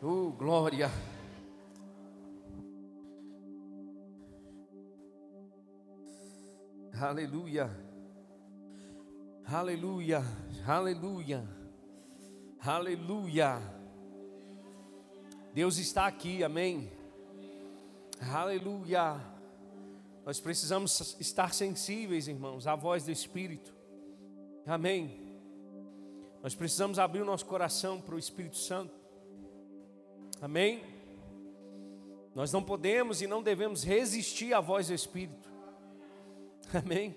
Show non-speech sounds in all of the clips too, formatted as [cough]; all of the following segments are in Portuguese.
Oh, glória. Aleluia. Aleluia. Aleluia. Aleluia. Deus está aqui, amém. Aleluia. Nós precisamos estar sensíveis, irmãos, à voz do Espírito. Amém. Nós precisamos abrir o nosso coração para o Espírito Santo. Amém? Nós não podemos e não devemos resistir à voz do Espírito. [laughs] Amém?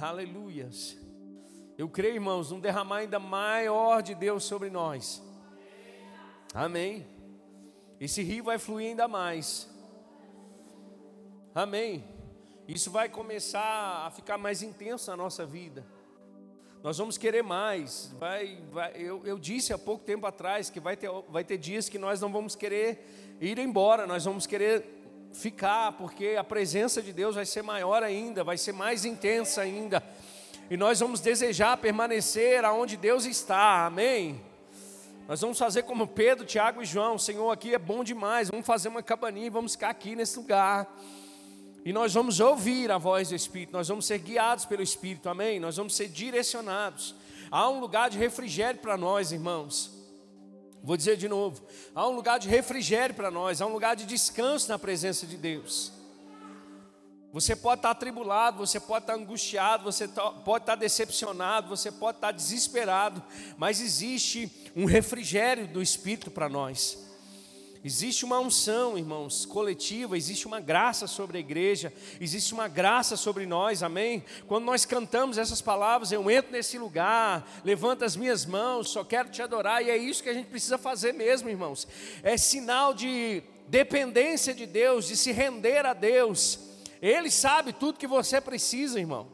Aleluias. Eu creio, irmãos, num derramar ainda maior de Deus sobre nós. Amém. Esse rio vai fluir ainda mais. Amém. Isso vai começar a ficar mais intenso na nossa vida. Nós vamos querer mais. Vai, vai, eu, eu, disse há pouco tempo atrás que vai ter, vai ter dias que nós não vamos querer ir embora, nós vamos querer ficar, porque a presença de Deus vai ser maior ainda, vai ser mais intensa ainda. E nós vamos desejar permanecer aonde Deus está, amém? Nós vamos fazer como Pedro, Tiago e João: Senhor, aqui é bom demais, vamos fazer uma cabaninha e vamos ficar aqui nesse lugar. E nós vamos ouvir a voz do Espírito, nós vamos ser guiados pelo Espírito, amém? Nós vamos ser direcionados. Há um lugar de refrigério para nós, irmãos. Vou dizer de novo: há um lugar de refrigério para nós, há um lugar de descanso na presença de Deus. Você pode estar atribulado, você pode estar angustiado, você pode estar decepcionado, você pode estar desesperado, mas existe um refrigério do Espírito para nós. Existe uma unção, irmãos, coletiva, existe uma graça sobre a igreja, existe uma graça sobre nós, amém? Quando nós cantamos essas palavras, eu entro nesse lugar, levanto as minhas mãos, só quero te adorar, e é isso que a gente precisa fazer mesmo, irmãos. É sinal de dependência de Deus, de se render a Deus. Ele sabe tudo que você precisa, irmão.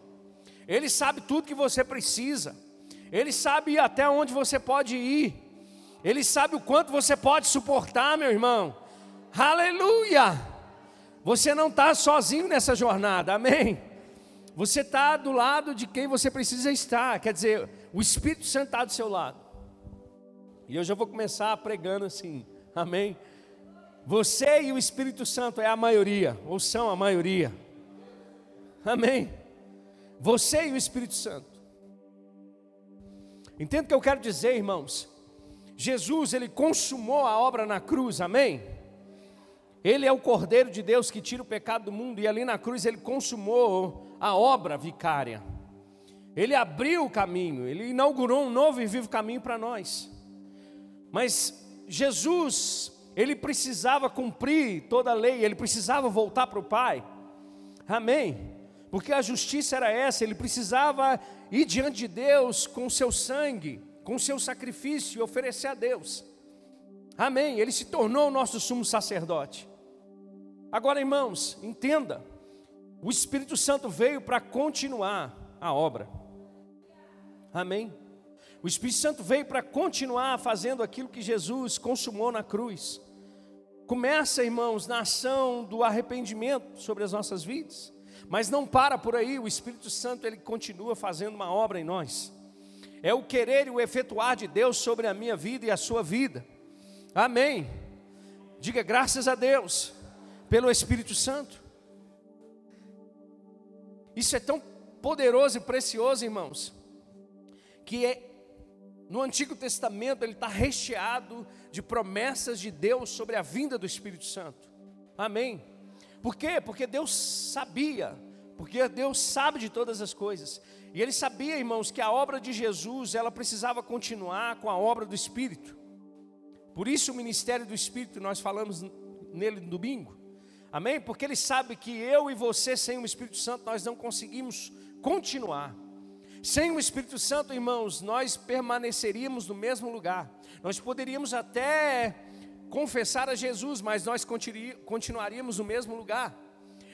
Ele sabe tudo que você precisa. Ele sabe até onde você pode ir. Ele sabe o quanto você pode suportar, meu irmão. Aleluia! Você não está sozinho nessa jornada, amém? Você está do lado de quem você precisa estar, quer dizer, o Espírito Santo está do seu lado. E eu já vou começar pregando assim, amém? Você e o Espírito Santo é a maioria, ou são a maioria, amém? Você e o Espírito Santo. Entendo o que eu quero dizer, irmãos? Jesus, ele consumou a obra na cruz, amém? Ele é o Cordeiro de Deus que tira o pecado do mundo, e ali na cruz ele consumou a obra vicária. Ele abriu o caminho, ele inaugurou um novo e vivo caminho para nós. Mas Jesus, ele precisava cumprir toda a lei, ele precisava voltar para o Pai. Amém? Porque a justiça era essa, ele precisava ir diante de Deus com o seu sangue com seu sacrifício oferecer a Deus. Amém. Ele se tornou o nosso sumo sacerdote. Agora, irmãos, entenda: o Espírito Santo veio para continuar a obra. Amém. O Espírito Santo veio para continuar fazendo aquilo que Jesus consumou na cruz. Começa, irmãos, na ação do arrependimento sobre as nossas vidas, mas não para por aí. O Espírito Santo ele continua fazendo uma obra em nós é o querer e o efetuar de Deus sobre a minha vida e a sua vida. Amém. Diga graças a Deus pelo Espírito Santo. Isso é tão poderoso e precioso, irmãos, que é, no Antigo Testamento ele está recheado de promessas de Deus sobre a vinda do Espírito Santo. Amém. Por quê? Porque Deus sabia, porque Deus sabe de todas as coisas. E ele sabia, irmãos, que a obra de Jesus, ela precisava continuar com a obra do Espírito. Por isso o ministério do Espírito, nós falamos nele no domingo. Amém? Porque ele sabe que eu e você, sem o Espírito Santo, nós não conseguimos continuar. Sem o Espírito Santo, irmãos, nós permaneceríamos no mesmo lugar. Nós poderíamos até confessar a Jesus, mas nós continuaríamos no mesmo lugar.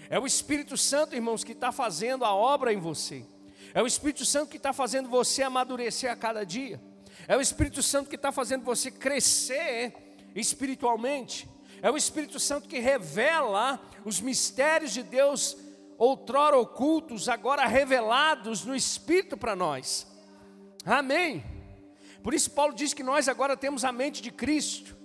É o Espírito Santo, irmãos, que está fazendo a obra em você. É o Espírito Santo que está fazendo você amadurecer a cada dia. É o Espírito Santo que está fazendo você crescer espiritualmente. É o Espírito Santo que revela os mistérios de Deus, outrora ocultos, agora revelados no Espírito para nós. Amém. Por isso, Paulo diz que nós agora temos a mente de Cristo.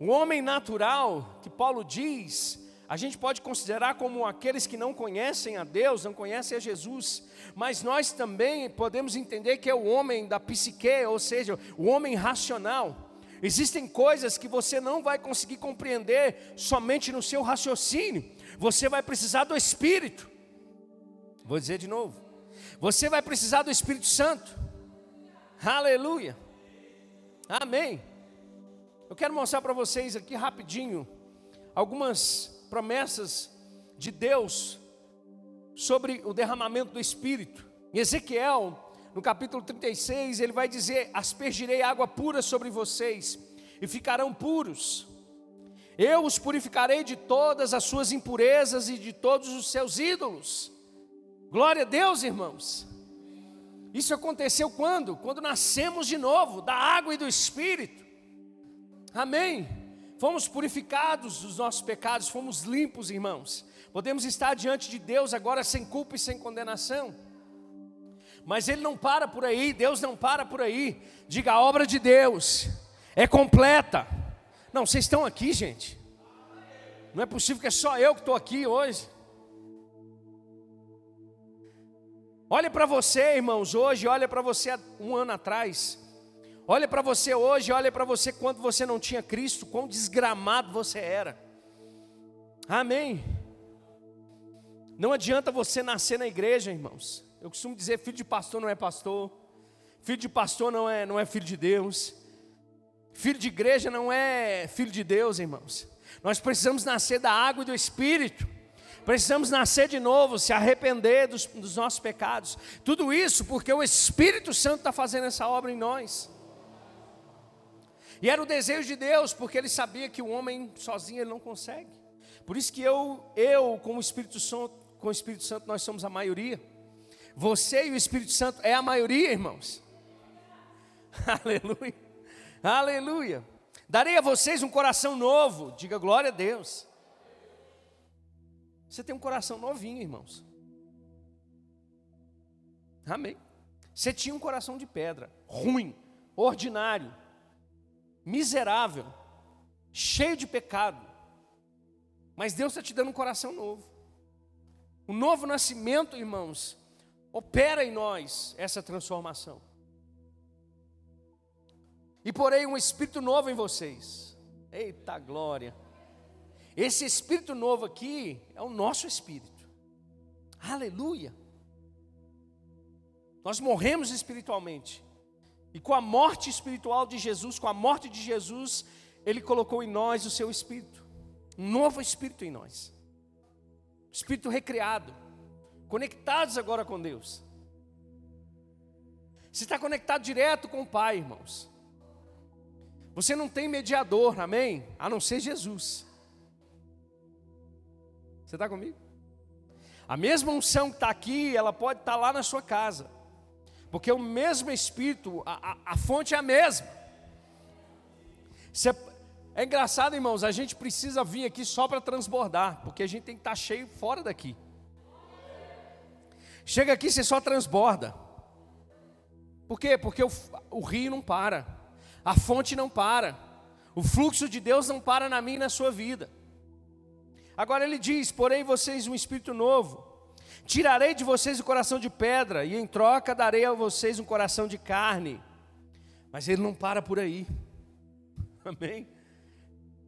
O homem natural, que Paulo diz, a gente pode considerar como aqueles que não conhecem a Deus, não conhecem a Jesus, mas nós também podemos entender que é o homem da psique, ou seja, o homem racional. Existem coisas que você não vai conseguir compreender somente no seu raciocínio, você vai precisar do Espírito. Vou dizer de novo: você vai precisar do Espírito Santo. Aleluia. Amém. Eu quero mostrar para vocês aqui rapidinho algumas promessas de Deus sobre o derramamento do Espírito. Em Ezequiel, no capítulo 36, ele vai dizer: Aspergirei água pura sobre vocês e ficarão puros. Eu os purificarei de todas as suas impurezas e de todos os seus ídolos. Glória a Deus, irmãos. Isso aconteceu quando? Quando nascemos de novo, da água e do Espírito. Amém. Fomos purificados dos nossos pecados, fomos limpos, irmãos. Podemos estar diante de Deus agora sem culpa e sem condenação. Mas Ele não para por aí, Deus não para por aí. Diga, a obra de Deus é completa. Não, vocês estão aqui, gente. Não é possível que é só eu que estou aqui hoje. Olha para você, irmãos, hoje, olha para você um ano atrás. Olha para você hoje, olha para você quando você não tinha Cristo, quão desgramado você era. Amém. Não adianta você nascer na igreja, irmãos. Eu costumo dizer, filho de pastor não é pastor. Filho de pastor não é, não é filho de Deus. Filho de igreja não é filho de Deus, irmãos. Nós precisamos nascer da água e do Espírito. Precisamos nascer de novo, se arrepender dos, dos nossos pecados. Tudo isso porque o Espírito Santo está fazendo essa obra em nós. E era o desejo de Deus, porque ele sabia que o homem sozinho ele não consegue. Por isso que eu, eu com o Espírito Santo, com o Espírito Santo nós somos a maioria. Você e o Espírito Santo é a maioria, irmãos. [laughs] Aleluia. Aleluia. Darei a vocês um coração novo. Diga glória a Deus. Você tem um coração novinho, irmãos. Amém. Você tinha um coração de pedra, ruim, ordinário, miserável, cheio de pecado. Mas Deus está te dando um coração novo. O novo nascimento, irmãos, opera em nós essa transformação. E porém um espírito novo em vocês. Eita glória. Esse espírito novo aqui é o nosso espírito. Aleluia. Nós morremos espiritualmente. E com a morte espiritual de Jesus, com a morte de Jesus, Ele colocou em nós o seu espírito. Um novo espírito em nós. Espírito recriado. Conectados agora com Deus. Você está conectado direto com o Pai, irmãos. Você não tem mediador, amém? A não ser Jesus. Você está comigo? A mesma unção que está aqui, ela pode estar tá lá na sua casa. Porque o mesmo Espírito, a, a, a fonte é a mesma. é engraçado, irmãos, a gente precisa vir aqui só para transbordar, porque a gente tem que estar tá cheio fora daqui. Chega aqui, você só transborda. Por quê? Porque o, o rio não para, a fonte não para, o fluxo de Deus não para na minha e na sua vida. Agora ele diz: Porém, vocês um espírito novo. Tirarei de vocês o coração de pedra, e em troca darei a vocês um coração de carne. Mas ele não para por aí. [laughs] Amém?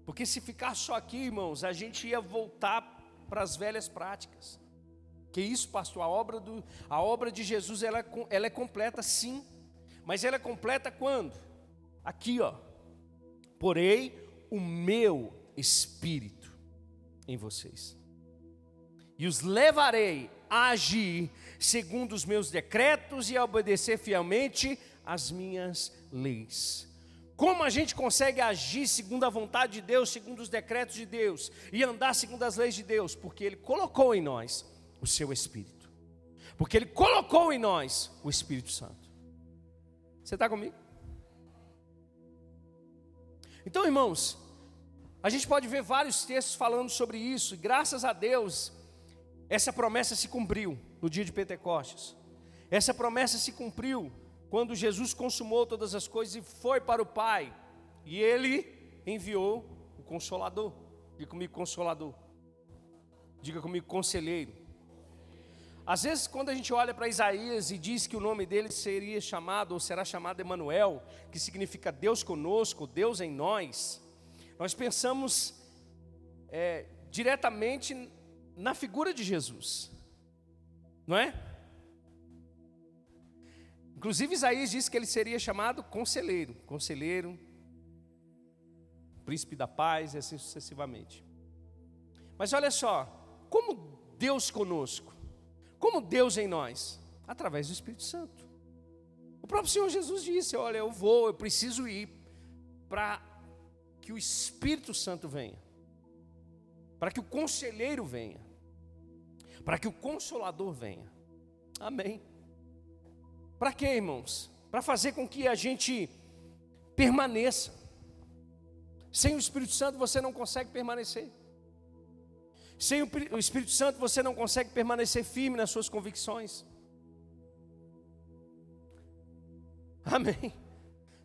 Porque se ficar só aqui, irmãos, a gente ia voltar para as velhas práticas. Que isso, pastor? A obra, do, a obra de Jesus ela, é ela é completa, sim. Mas ela é completa quando? Aqui, ó. Porém, o meu espírito em vocês. E os levarei a agir segundo os meus decretos e a obedecer fielmente as minhas leis. Como a gente consegue agir segundo a vontade de Deus, segundo os decretos de Deus e andar segundo as leis de Deus? Porque Ele colocou em nós o seu Espírito. Porque Ele colocou em nós o Espírito Santo. Você está comigo? Então, irmãos, a gente pode ver vários textos falando sobre isso, e graças a Deus, essa promessa se cumpriu no dia de Pentecostes. Essa promessa se cumpriu quando Jesus consumou todas as coisas e foi para o Pai, e ele enviou consolador. Diga comigo, consolador. Diga comigo, conselheiro. Às vezes, quando a gente olha para Isaías e diz que o nome dele seria chamado, ou será chamado Emanuel, que significa Deus conosco, Deus em nós, nós pensamos é, diretamente na figura de Jesus, não é? Inclusive, Isaías disse que ele seria chamado conselheiro, conselheiro, príncipe da paz e assim sucessivamente. Mas olha só, como Deus conosco, como Deus em nós? Através do Espírito Santo. O próprio Senhor Jesus disse: Olha, eu vou, eu preciso ir para que o Espírito Santo venha, para que o conselheiro venha, para que o consolador venha. Amém. Para quê, irmãos? Para fazer com que a gente permaneça. Sem o Espírito Santo você não consegue permanecer. Sem o Espírito Santo você não consegue permanecer firme nas suas convicções. Amém.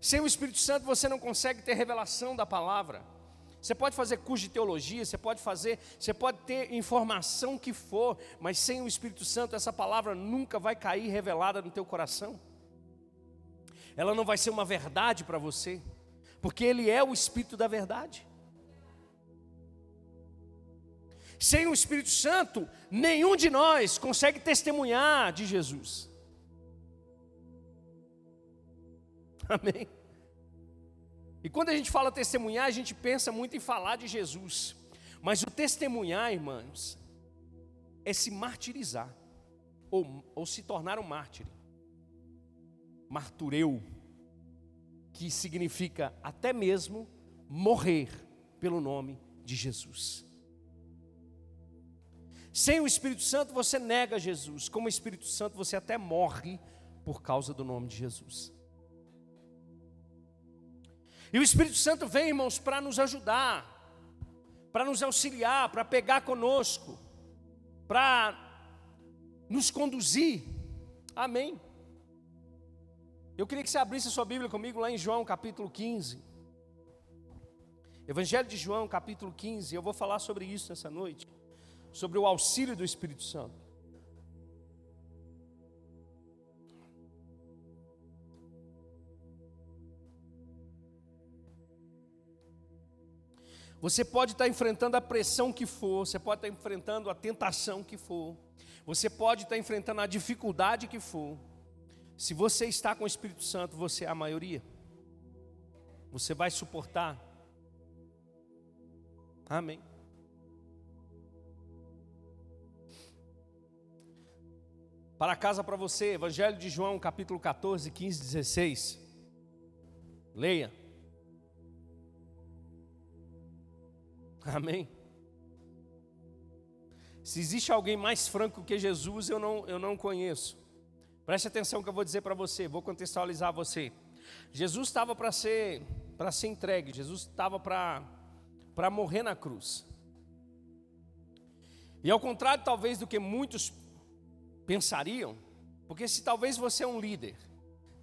Sem o Espírito Santo você não consegue ter revelação da palavra. Você pode fazer curso de teologia, você pode fazer, você pode ter informação que for, mas sem o Espírito Santo essa palavra nunca vai cair revelada no teu coração. Ela não vai ser uma verdade para você, porque ele é o espírito da verdade. Sem o Espírito Santo, nenhum de nós consegue testemunhar de Jesus. Amém. E quando a gente fala testemunhar, a gente pensa muito em falar de Jesus. Mas o testemunhar, irmãos, é se martirizar, ou, ou se tornar um mártir. Martureu, que significa até mesmo morrer pelo nome de Jesus. Sem o Espírito Santo você nega Jesus, como o Espírito Santo você até morre por causa do nome de Jesus. E o Espírito Santo vem, irmãos, para nos ajudar, para nos auxiliar, para pegar conosco, para nos conduzir. Amém. Eu queria que você abrisse a sua Bíblia comigo lá em João capítulo 15. Evangelho de João capítulo 15. Eu vou falar sobre isso nessa noite sobre o auxílio do Espírito Santo. Você pode estar enfrentando a pressão que for, você pode estar enfrentando a tentação que for, você pode estar enfrentando a dificuldade que for. Se você está com o Espírito Santo, você é a maioria. Você vai suportar. Amém. Para casa para você, Evangelho de João, capítulo 14, 15, 16. Leia. [laughs] Amém. Se existe alguém mais franco que Jesus, eu não, eu não conheço. Preste atenção que eu vou dizer para você, vou contextualizar você. Jesus estava para ser para ser entregue, Jesus estava para para morrer na cruz. E ao contrário, talvez, do que muitos pensariam, porque se talvez você é um líder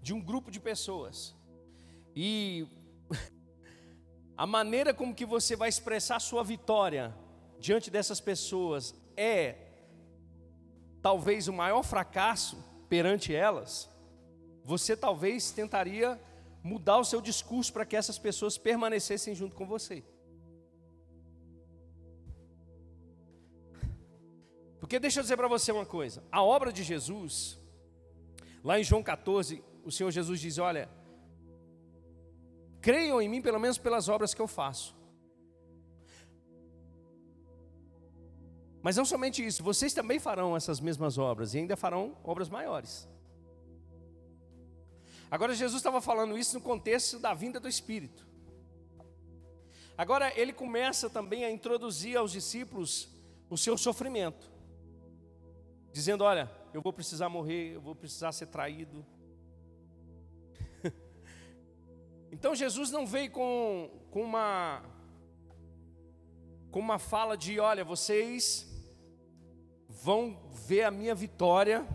de um grupo de pessoas e a maneira como que você vai expressar sua vitória diante dessas pessoas é talvez o maior fracasso perante elas, você talvez tentaria mudar o seu discurso para que essas pessoas permanecessem junto com você. Porque deixa eu dizer para você uma coisa: a obra de Jesus, lá em João 14, o Senhor Jesus diz: Olha, creiam em mim pelo menos pelas obras que eu faço. Mas não somente isso, vocês também farão essas mesmas obras e ainda farão obras maiores. Agora, Jesus estava falando isso no contexto da vinda do Espírito. Agora, ele começa também a introduzir aos discípulos o seu sofrimento dizendo: Olha, eu vou precisar morrer, eu vou precisar ser traído. Então Jesus não veio com, com uma com uma fala de: Olha, vocês vão ver a minha vitória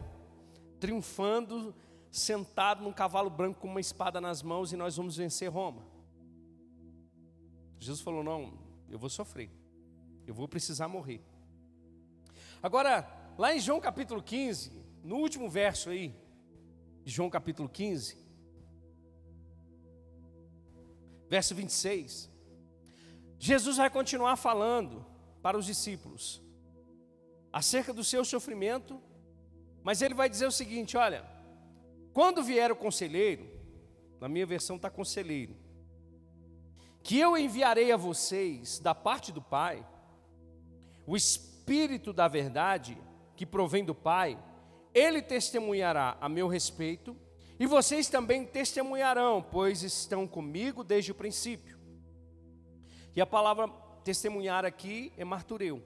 triunfando, sentado num cavalo branco com uma espada nas mãos e nós vamos vencer Roma. Jesus falou: Não, Eu vou sofrer. Eu vou precisar morrer. Agora, lá em João capítulo 15, no último verso aí, João capítulo 15, verso 26, Jesus vai continuar falando para os discípulos acerca do seu sofrimento, mas ele vai dizer o seguinte: olha, quando vier o conselheiro, na minha versão está conselheiro, que eu enviarei a vocês da parte do Pai, o Espírito da verdade, que provém do Pai, ele testemunhará a meu respeito, e vocês também testemunharão, pois estão comigo desde o princípio. E a palavra testemunhar aqui é martureu,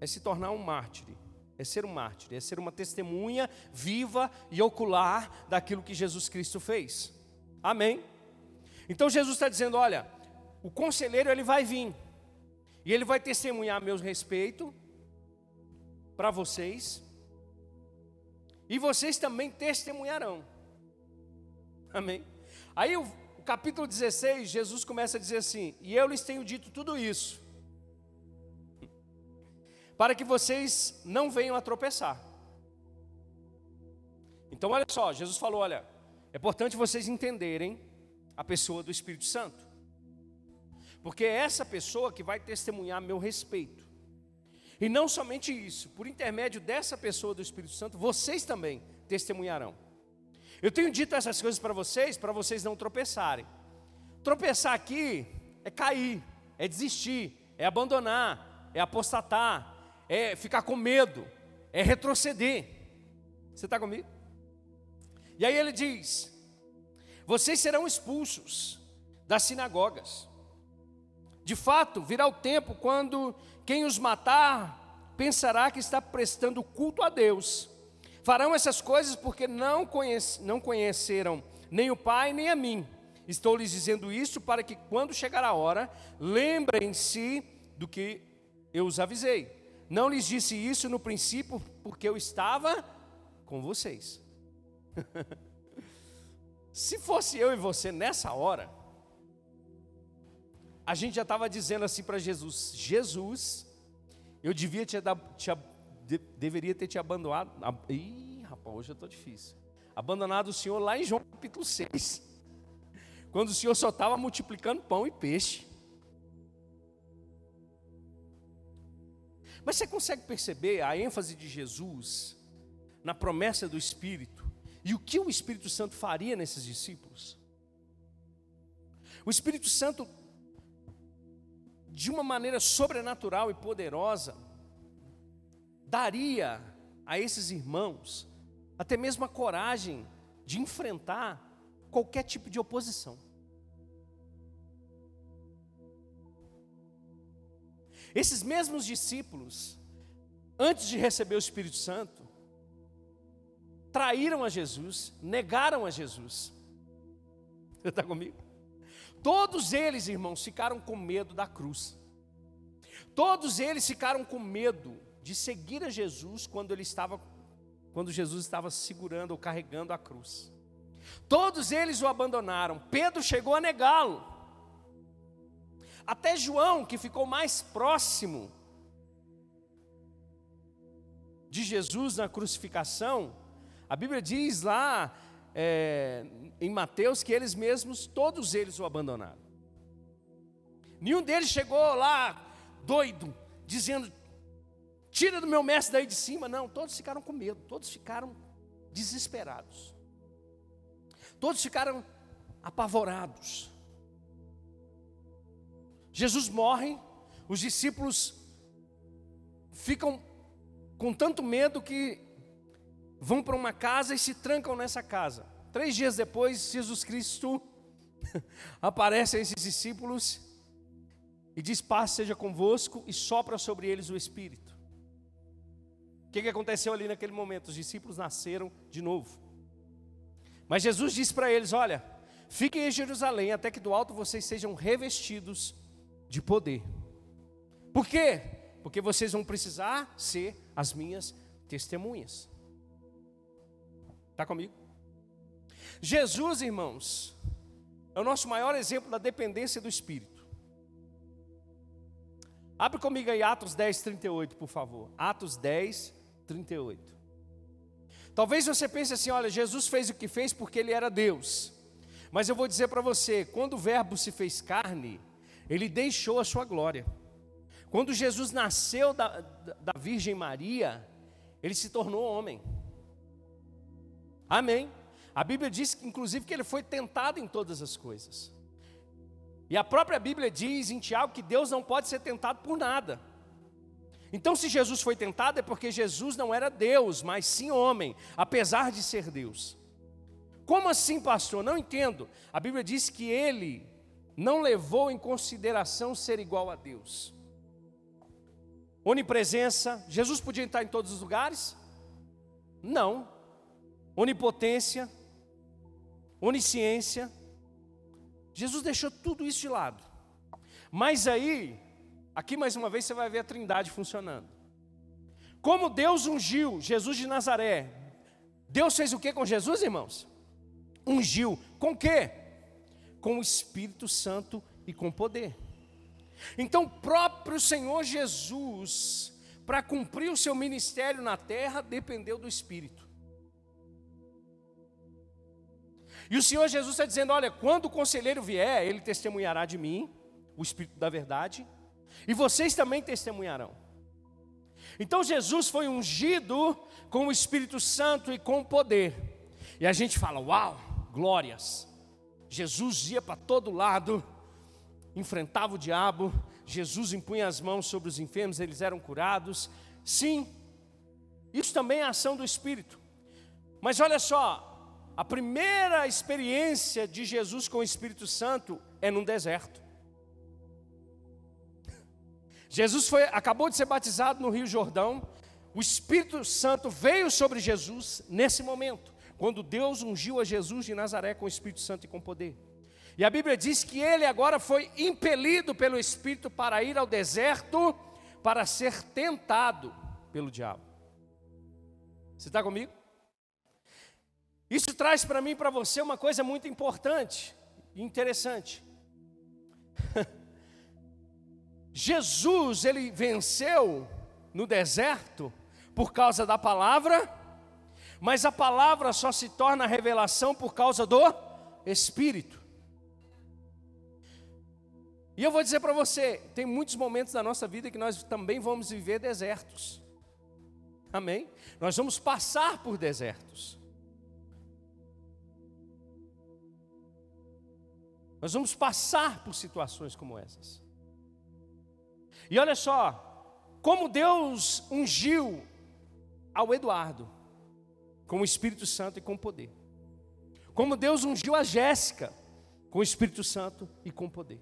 é se tornar um mártir, é ser um mártir, é ser uma testemunha viva e ocular daquilo que Jesus Cristo fez. Amém? Então Jesus está dizendo: olha, o conselheiro ele vai vir, e ele vai testemunhar meu respeito para vocês, e vocês também testemunharão. Amém? Aí o, capítulo 16, Jesus começa a dizer assim: E eu lhes tenho dito tudo isso, para que vocês não venham a tropeçar. Então, olha só, Jesus falou: olha, é importante vocês entenderem a pessoa do Espírito Santo. Porque é essa pessoa que vai testemunhar meu respeito. E não somente isso, por intermédio dessa pessoa do Espírito Santo, vocês também testemunharão. Eu tenho dito essas coisas para vocês, para vocês não tropeçarem. Tropeçar aqui é cair, é desistir, é abandonar, é apostatar, é ficar com medo, é retroceder. Você está comigo? E aí ele diz: vocês serão expulsos das sinagogas. De fato, virá o tempo quando quem os matar pensará que está prestando culto a Deus. Farão essas coisas porque não, conhece, não conheceram nem o Pai nem a mim. Estou lhes dizendo isso para que, quando chegar a hora, lembrem-se do que eu os avisei. Não lhes disse isso no princípio porque eu estava com vocês. [laughs] Se fosse eu e você nessa hora, a gente já estava dizendo assim para Jesus: Jesus, eu devia te, te de, deveria ter te abandonado. Ih, rapaz, hoje eu estou difícil. Abandonado o Senhor lá em João capítulo 6, quando o Senhor só estava multiplicando pão e peixe. Mas você consegue perceber a ênfase de Jesus na promessa do Espírito? E o que o Espírito Santo faria nesses discípulos? O Espírito Santo, de uma maneira sobrenatural e poderosa, daria a esses irmãos até mesmo a coragem de enfrentar qualquer tipo de oposição. Esses mesmos discípulos, antes de receber o Espírito Santo, traíram a Jesus, negaram a Jesus. Você está comigo? Todos eles, irmãos, ficaram com medo da cruz. Todos eles ficaram com medo de seguir a Jesus quando ele estava quando Jesus estava segurando ou carregando a cruz. Todos eles o abandonaram. Pedro chegou a negá-lo. Até João, que ficou mais próximo de Jesus na crucificação, a Bíblia diz lá é, em Mateus que eles mesmos, todos eles o abandonaram. Nenhum deles chegou lá doido, dizendo: Tira do meu mestre daí de cima. Não, todos ficaram com medo, todos ficaram desesperados, todos ficaram apavorados. Jesus morre, os discípulos ficam com tanto medo que vão para uma casa e se trancam nessa casa. Três dias depois, Jesus Cristo [laughs] aparece a esses discípulos e diz: Paz seja convosco, e sopra sobre eles o Espírito. O que, que aconteceu ali naquele momento? Os discípulos nasceram de novo. Mas Jesus disse para eles: Olha, fiquem em Jerusalém até que do alto vocês sejam revestidos de poder. Por quê? Porque vocês vão precisar ser as minhas testemunhas. Está comigo? Jesus, irmãos, é o nosso maior exemplo da dependência do Espírito. Abre comigo aí Atos 10, 38, por favor. Atos 10, 38. Talvez você pense assim: olha, Jesus fez o que fez porque ele era Deus. Mas eu vou dizer para você: quando o Verbo se fez carne, ele deixou a sua glória. Quando Jesus nasceu da, da Virgem Maria, ele se tornou homem. Amém. A Bíblia diz, inclusive, que ele foi tentado em todas as coisas. E a própria Bíblia diz em Tiago que Deus não pode ser tentado por nada. Então, se Jesus foi tentado, é porque Jesus não era Deus, mas sim homem, apesar de ser Deus. Como assim, pastor? Não entendo. A Bíblia diz que ele não levou em consideração ser igual a Deus. Onipresença, Jesus podia entrar em todos os lugares? Não. Onipotência, onisciência. Jesus deixou tudo isso de lado. Mas aí, aqui mais uma vez você vai ver a trindade funcionando. Como Deus ungiu Jesus de Nazaré, Deus fez o que com Jesus, irmãos? Ungiu. Com quê? Com o Espírito Santo e com poder. Então, o próprio Senhor Jesus, para cumprir o seu ministério na terra, dependeu do Espírito. E o Senhor Jesus está dizendo: olha, quando o conselheiro vier, ele testemunhará de mim, o Espírito da Verdade, e vocês também testemunharão. Então Jesus foi ungido com o Espírito Santo e com poder. E a gente fala: uau, glórias. Jesus ia para todo lado, enfrentava o diabo, Jesus impunha as mãos sobre os enfermos, eles eram curados. Sim, isso também é ação do Espírito. Mas olha só, a primeira experiência de Jesus com o Espírito Santo é num deserto. [laughs] Jesus foi, acabou de ser batizado no Rio Jordão. O Espírito Santo veio sobre Jesus nesse momento, quando Deus ungiu a Jesus de Nazaré com o Espírito Santo e com poder. E a Bíblia diz que ele agora foi impelido pelo Espírito para ir ao deserto para ser tentado pelo diabo. Você está comigo? Isso traz para mim e para você uma coisa muito importante e interessante. [laughs] Jesus, ele venceu no deserto por causa da palavra, mas a palavra só se torna revelação por causa do Espírito. E eu vou dizer para você: tem muitos momentos da nossa vida que nós também vamos viver desertos. Amém? Nós vamos passar por desertos. Nós vamos passar por situações como essas. E olha só, como Deus ungiu ao Eduardo com o Espírito Santo e com poder. Como Deus ungiu a Jéssica com o Espírito Santo e com poder.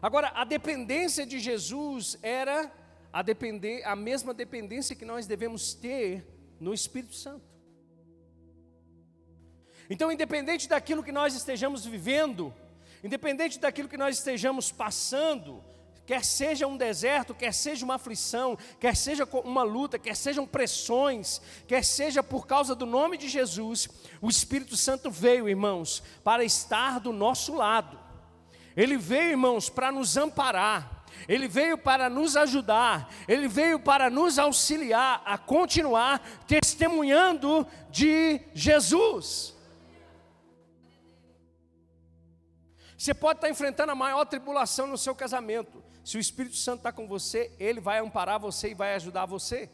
Agora, a dependência de Jesus era a, depender, a mesma dependência que nós devemos ter no Espírito Santo. Então, independente daquilo que nós estejamos vivendo, independente daquilo que nós estejamos passando, quer seja um deserto, quer seja uma aflição, quer seja uma luta, quer sejam pressões, quer seja por causa do nome de Jesus, o Espírito Santo veio, irmãos, para estar do nosso lado. Ele veio, irmãos, para nos amparar. Ele veio para nos ajudar, ele veio para nos auxiliar a continuar testemunhando de Jesus. Você pode estar enfrentando a maior tribulação no seu casamento. Se o Espírito Santo está com você, ele vai amparar você e vai ajudar você.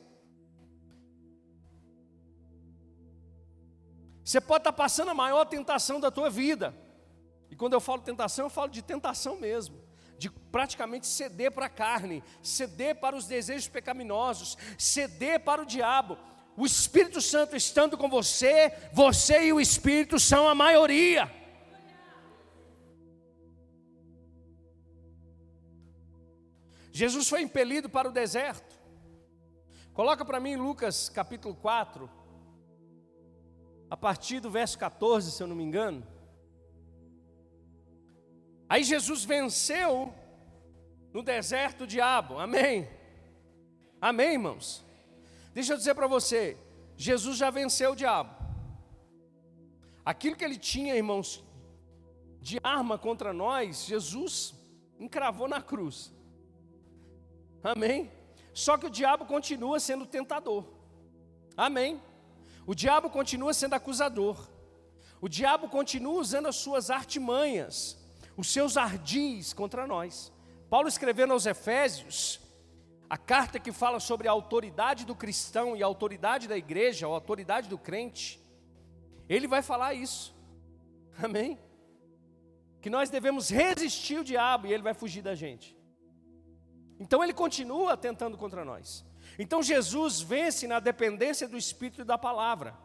Você pode estar passando a maior tentação da tua vida. E quando eu falo tentação, eu falo de tentação mesmo. De praticamente ceder para a carne, ceder para os desejos pecaminosos, ceder para o diabo. O Espírito Santo estando com você, você e o Espírito são a maioria. Jesus foi impelido para o deserto. Coloca para mim Lucas capítulo 4, a partir do verso 14, se eu não me engano. Aí Jesus venceu no deserto o diabo, amém? Amém, irmãos? Deixa eu dizer para você: Jesus já venceu o diabo. Aquilo que ele tinha, irmãos, de arma contra nós, Jesus encravou na cruz. Amém? Só que o diabo continua sendo tentador. Amém? O diabo continua sendo acusador. O diabo continua usando as suas artimanhas, os seus ardis contra nós. Paulo escrevendo aos Efésios, a carta que fala sobre a autoridade do cristão e a autoridade da igreja, a autoridade do crente, ele vai falar isso. Amém? Que nós devemos resistir o diabo e ele vai fugir da gente. Então ele continua tentando contra nós. Então Jesus vence na dependência do Espírito e da palavra.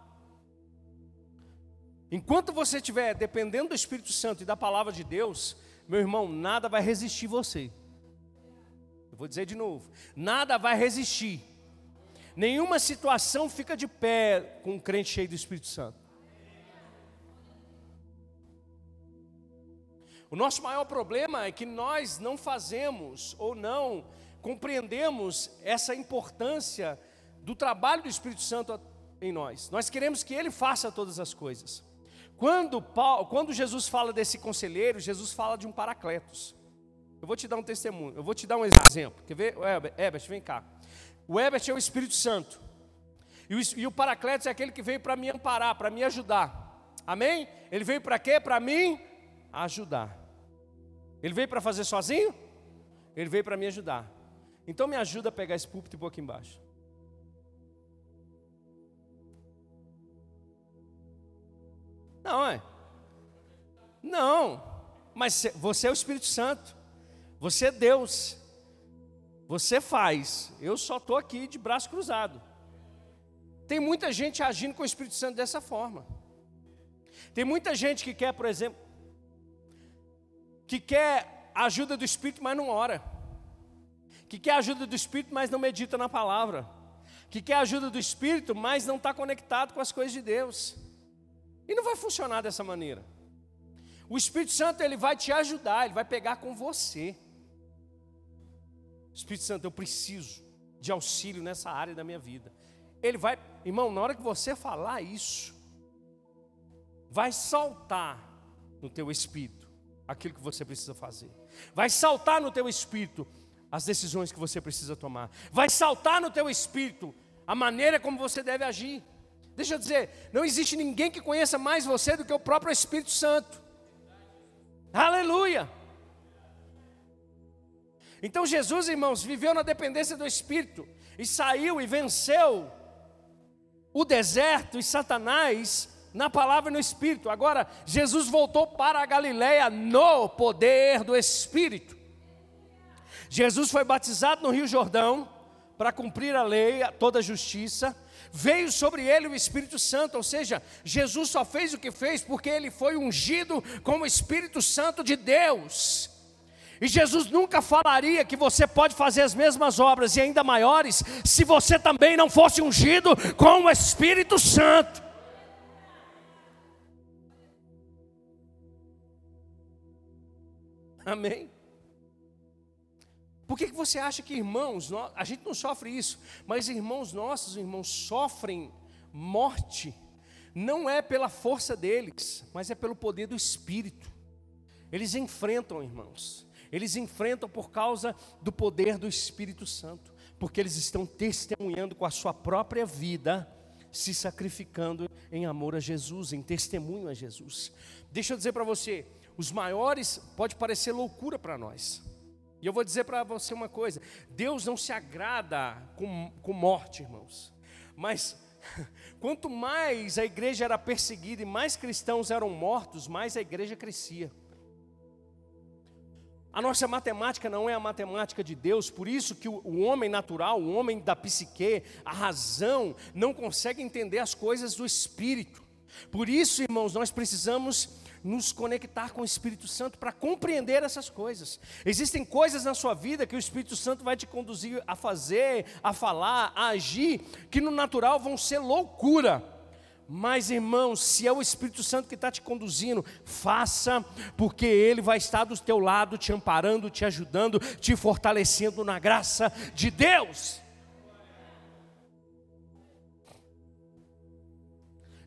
Enquanto você estiver dependendo do Espírito Santo e da palavra de Deus, meu irmão, nada vai resistir você. Eu vou dizer de novo: nada vai resistir. Nenhuma situação fica de pé com um crente cheio do Espírito Santo. O nosso maior problema é que nós não fazemos ou não compreendemos essa importância do trabalho do Espírito Santo em nós. Nós queremos que Ele faça todas as coisas. Quando, Paulo, quando Jesus fala desse conselheiro, Jesus fala de um paracletos. Eu vou te dar um testemunho, eu vou te dar um exemplo. Quer ver? Herbert, vem cá. O Herbert é o Espírito Santo. E o, e o Paracletos é aquele que veio para me amparar, para me ajudar. Amém? Ele veio para quê? Para mim ajudar. Ele veio para fazer sozinho? Ele veio para me ajudar. Então me ajuda a pegar esse púlpito e pôr aqui embaixo. Não, é? Não. Mas você é o Espírito Santo. Você é Deus. Você faz. Eu só estou aqui de braço cruzado. Tem muita gente agindo com o Espírito Santo dessa forma. Tem muita gente que quer, por exemplo, que quer a ajuda do Espírito, mas não ora. Que quer a ajuda do Espírito, mas não medita na palavra. Que quer a ajuda do Espírito, mas não está conectado com as coisas de Deus. E não vai funcionar dessa maneira. O Espírito Santo ele vai te ajudar, ele vai pegar com você. Espírito Santo, eu preciso de auxílio nessa área da minha vida. Ele vai, irmão, na hora que você falar isso, vai saltar no teu espírito aquilo que você precisa fazer. Vai saltar no teu espírito as decisões que você precisa tomar. Vai saltar no teu espírito a maneira como você deve agir. Deixa eu dizer, não existe ninguém que conheça mais você do que o próprio Espírito Santo. Aleluia! Então Jesus, irmãos, viveu na dependência do Espírito e saiu e venceu o deserto e Satanás na palavra e no Espírito. Agora, Jesus voltou para a Galileia no poder do Espírito. Jesus foi batizado no Rio Jordão para cumprir a lei, toda a justiça. Veio sobre ele o Espírito Santo, ou seja, Jesus só fez o que fez porque ele foi ungido com o Espírito Santo de Deus. E Jesus nunca falaria que você pode fazer as mesmas obras e ainda maiores se você também não fosse ungido com o Espírito Santo. [laughs] Amém? Por que, que você acha que irmãos, a gente não sofre isso, mas irmãos nossos, irmãos, sofrem morte, não é pela força deles, mas é pelo poder do Espírito. Eles enfrentam, irmãos, eles enfrentam por causa do poder do Espírito Santo, porque eles estão testemunhando com a sua própria vida, se sacrificando em amor a Jesus, em testemunho a Jesus. Deixa eu dizer para você, os maiores, pode parecer loucura para nós, e eu vou dizer para você uma coisa: Deus não se agrada com, com morte, irmãos. Mas [laughs] quanto mais a igreja era perseguida e mais cristãos eram mortos, mais a igreja crescia. A nossa matemática não é a matemática de Deus, por isso que o, homem natural, o homem da psique, a razão, não consegue entender as coisas do espírito. Por isso, irmãos, nós precisamos nos conectar com o Espírito Santo para compreender essas coisas. Existem coisas na sua vida que o Espírito Santo vai te conduzir a fazer, a falar, a agir, que no natural vão ser loucura. Mas, irmãos, se é o Espírito Santo que está te conduzindo, faça, porque Ele vai estar do teu lado, te amparando, te ajudando, te fortalecendo na graça de Deus.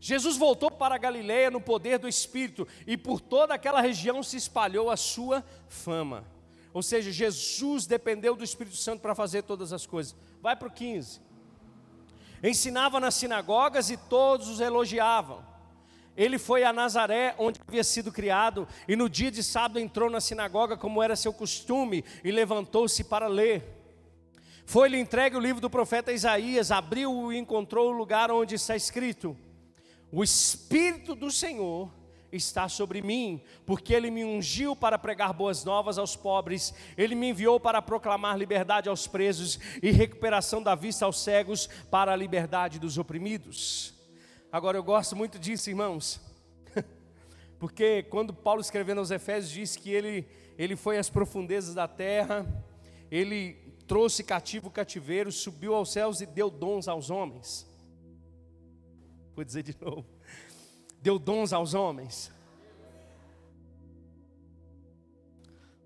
Jesus voltou para a Galiléia no poder do Espírito e por toda aquela região se espalhou a sua fama. Ou seja, Jesus dependeu do Espírito Santo para fazer todas as coisas. Vai para o 15. Ensinava nas sinagogas e todos os elogiavam. Ele foi a Nazaré, onde havia sido criado, e no dia de sábado entrou na sinagoga, como era seu costume, e levantou-se para ler. Foi-lhe entregue o livro do profeta Isaías, abriu e encontrou o lugar onde está escrito: O Espírito do Senhor está sobre mim, porque ele me ungiu para pregar boas novas aos pobres, ele me enviou para proclamar liberdade aos presos e recuperação da vista aos cegos, para a liberdade dos oprimidos. Agora eu gosto muito disso, irmãos, [laughs] porque quando Paulo escrevendo aos Efésios diz que ele, ele foi às profundezas da terra, ele trouxe cativo o cativeiro, subiu aos céus e deu dons aos homens. Vou dizer de novo deu dons aos homens.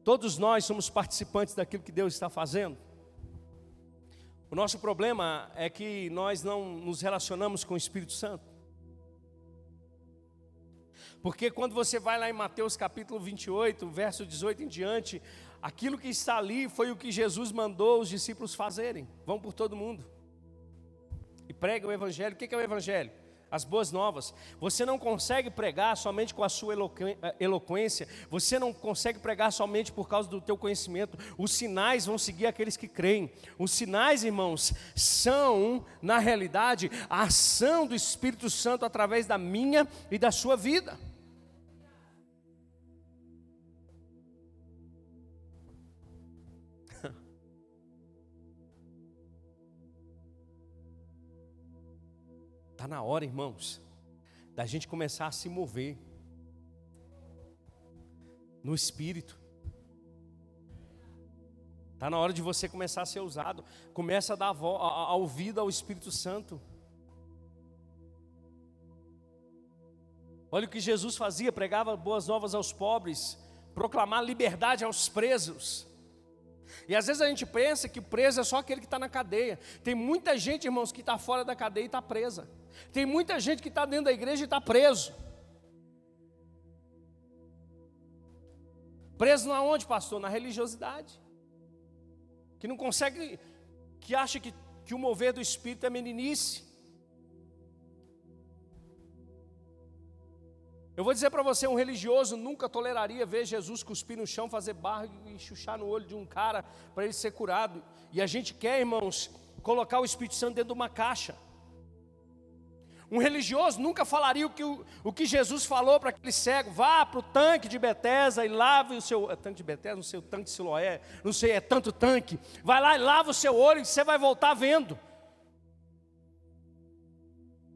Todos nós somos participantes daquilo que Deus está fazendo. O nosso problema é que nós não nos relacionamos com o Espírito Santo. Porque quando você vai lá em Mateus capítulo 28, verso 18 em diante, aquilo que está ali foi o que Jesus mandou os discípulos fazerem. Vão por todo mundo. E pregam o Evangelho. O que é o Evangelho? As boas novas. Você não consegue pregar somente com a sua eh, eloquência, você não consegue pregar somente por causa do teu conhecimento. Os sinais vão seguir aqueles que creem. Os sinais, irmãos, são, na realidade, a ação do Espírito Santo através da minha e da sua vida. Está na hora, irmãos, da gente começar a se mover no espírito. Está na hora de você começar a ser usado. Começa a dar a, ouvida ao Espírito Santo. Olha o que Jesus fazia: pregava boas novas aos pobres, proclamar liberdade aos presos. E às vezes a gente pensa que preso é só aquele que está na cadeia. Tem muita gente, irmãos, que está fora da cadeia e está presa. Tem muita gente que está dentro da igreja e está preso. Preso na onde, pastor? Na religiosidade. Que não consegue, que acha que, que o mover do Espírito é meninice. Eu vou dizer para você, um religioso nunca toleraria ver Jesus cuspir no chão, fazer barro e chuchar no olho de um cara para ele ser curado. E a gente quer, irmãos, colocar o Espírito Santo dentro de uma caixa. Um religioso nunca falaria o que, o, o que Jesus falou para aquele cego: vá para o tanque de Betesda e lave o seu. É tanque de Betesda? Não sei, o tanque de Siloé, não sei, é tanto tanque. Vai lá e lava o seu olho e você vai voltar vendo.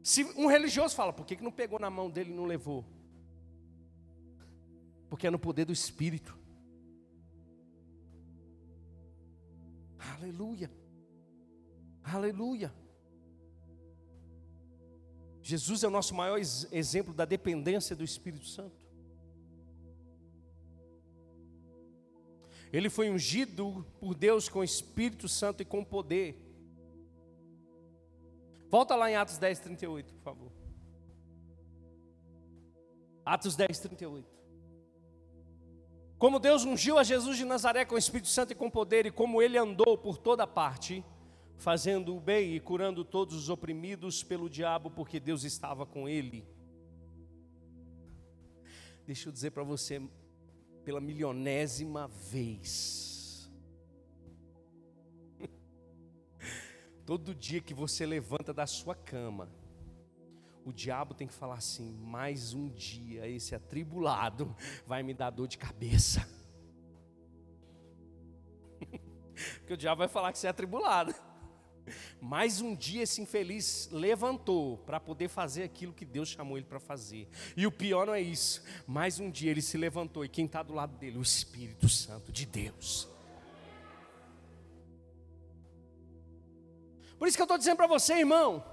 Se um religioso fala, por que, que não pegou na mão dele e não levou? Porque é no poder do Espírito. Aleluia. Aleluia. Jesus é o nosso maior exemplo da dependência do Espírito Santo. Ele foi ungido por Deus com o Espírito Santo e com poder. Volta lá em Atos 10, 38, por favor. Atos 10, 38. Como Deus ungiu a Jesus de Nazaré com o Espírito Santo e com poder, e como ele andou por toda parte, fazendo o bem e curando todos os oprimidos pelo diabo, porque Deus estava com ele. Deixa eu dizer para você, pela milionésima vez, [laughs] todo dia que você levanta da sua cama, o diabo tem que falar assim: mais um dia esse atribulado vai me dar dor de cabeça. [laughs] Porque o diabo vai falar que você é atribulado. Mais um dia esse infeliz levantou para poder fazer aquilo que Deus chamou ele para fazer. E o pior não é isso. Mais um dia ele se levantou e quem está do lado dele? O Espírito Santo de Deus. Por isso que eu estou dizendo para você, irmão.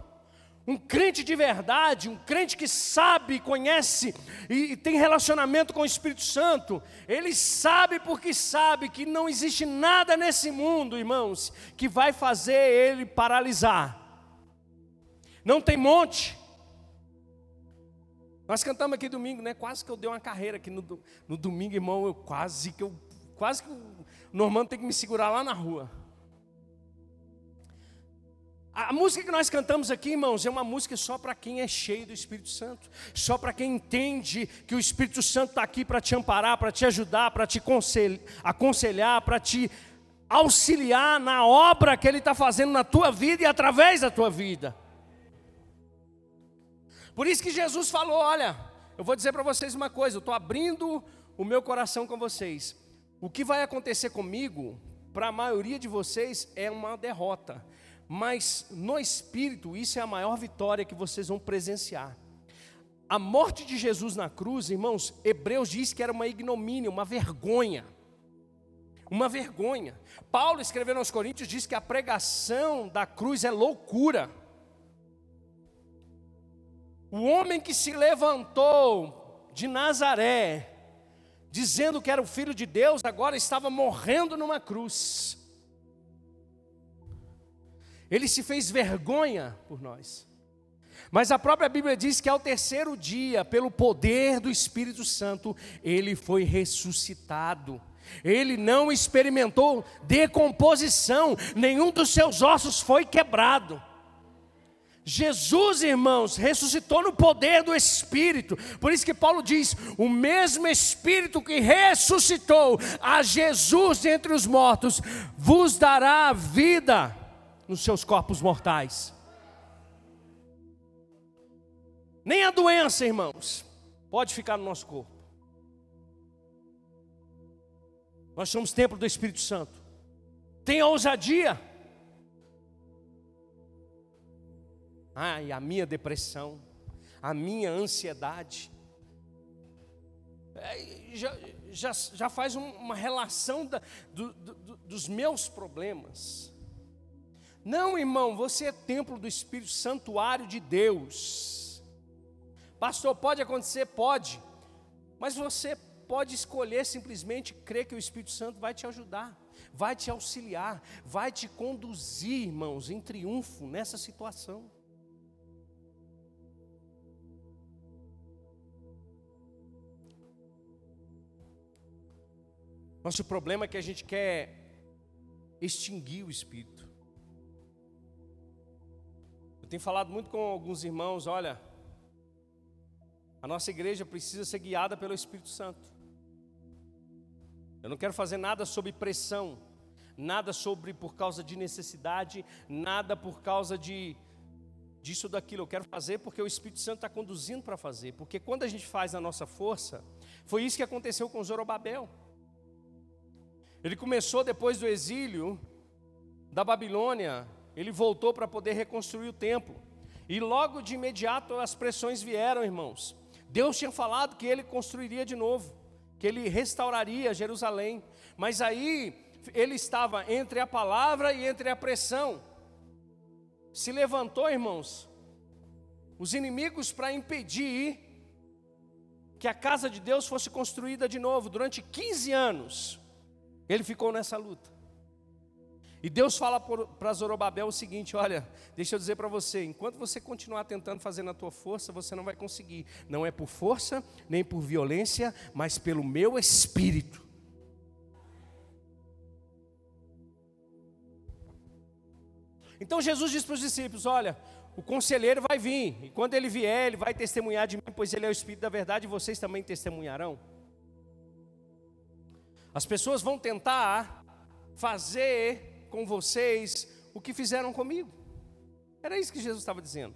Um crente de verdade, um crente que sabe, conhece e, e, tem relacionamento com o Espírito Santo, ele sabe porque sabe que não existe nada nesse mundo, irmãos, que vai fazer ele paralisar. Não tem monte. Nós cantamos aqui domingo, né? Quase que eu dei uma carreira aqui no, no domingo, irmão. Eu quase que eu quase que o Normando tem que me segurar lá na rua. A música que nós cantamos aqui, irmãos, é uma música só para quem é cheio do Espírito Santo, só para quem entende que o Espírito Santo está aqui para te amparar, para te ajudar, para te aconselhar, para te auxiliar na obra que Ele está fazendo na tua vida e através da tua vida. Por isso que Jesus falou: olha, eu vou dizer para vocês uma coisa, eu estou abrindo o meu coração com vocês. O que vai acontecer comigo, para a maioria de vocês, é uma derrota. Mas no espírito, isso é a maior vitória que vocês vão presenciar. A morte de Jesus na cruz, irmãos, Hebreus diz que era uma ignomínia, uma vergonha. Uma vergonha. Paulo, escrevendo aos Coríntios, diz que a pregação da cruz é loucura. O homem que se levantou de Nazaré, dizendo que era o filho de Deus, agora estava morrendo numa cruz. Ele se fez vergonha por nós. Mas a própria Bíblia diz que ao terceiro dia, pelo poder do Espírito Santo, ele foi ressuscitado. Ele não experimentou decomposição, nenhum dos seus ossos foi quebrado. Jesus, irmãos, ressuscitou no poder do Espírito. Por isso que Paulo diz: o mesmo Espírito que ressuscitou a Jesus entre os mortos, vos dará vida nos seus corpos mortais. Nem a doença, irmãos, pode ficar no nosso corpo. Nós somos templo do Espírito Santo. Tenha ousadia. Ai, a minha depressão, a minha ansiedade. É, já, já, já faz uma relação da, do, do, dos meus problemas. Não, irmão, você é templo do Espírito, santuário de Deus. Pastor, pode acontecer? Pode. Mas você pode escolher simplesmente crer que o Espírito Santo vai te ajudar, vai te auxiliar, vai te conduzir, irmãos, em triunfo nessa situação. Nosso problema é que a gente quer extinguir o Espírito. Eu tenho falado muito com alguns irmãos, olha, a nossa igreja precisa ser guiada pelo Espírito Santo. Eu não quero fazer nada sob pressão, nada sobre por causa de necessidade, nada por causa de disso daquilo. Eu quero fazer porque o Espírito Santo está conduzindo para fazer. Porque quando a gente faz a nossa força, foi isso que aconteceu com Zorobabel. Ele começou depois do exílio da Babilônia, ele voltou para poder reconstruir o templo. E logo de imediato as pressões vieram, irmãos. Deus tinha falado que ele construiria de novo, que ele restauraria Jerusalém. Mas aí ele estava entre a palavra e entre a pressão. Se levantou, irmãos, os inimigos para impedir que a casa de Deus fosse construída de novo durante 15 anos. Ele ficou nessa luta. E Deus fala para Zorobabel o seguinte: olha, deixa eu dizer para você, enquanto você continuar tentando fazer na tua força, você não vai conseguir. Não é por força, nem por violência, mas pelo meu espírito. Então Jesus disse para os discípulos: olha, o conselheiro vai vir, e quando ele vier, ele vai testemunhar de mim, pois ele é o Espírito da verdade, e vocês também testemunharão. As pessoas vão tentar fazer com vocês o que fizeram comigo. Era isso que Jesus estava dizendo.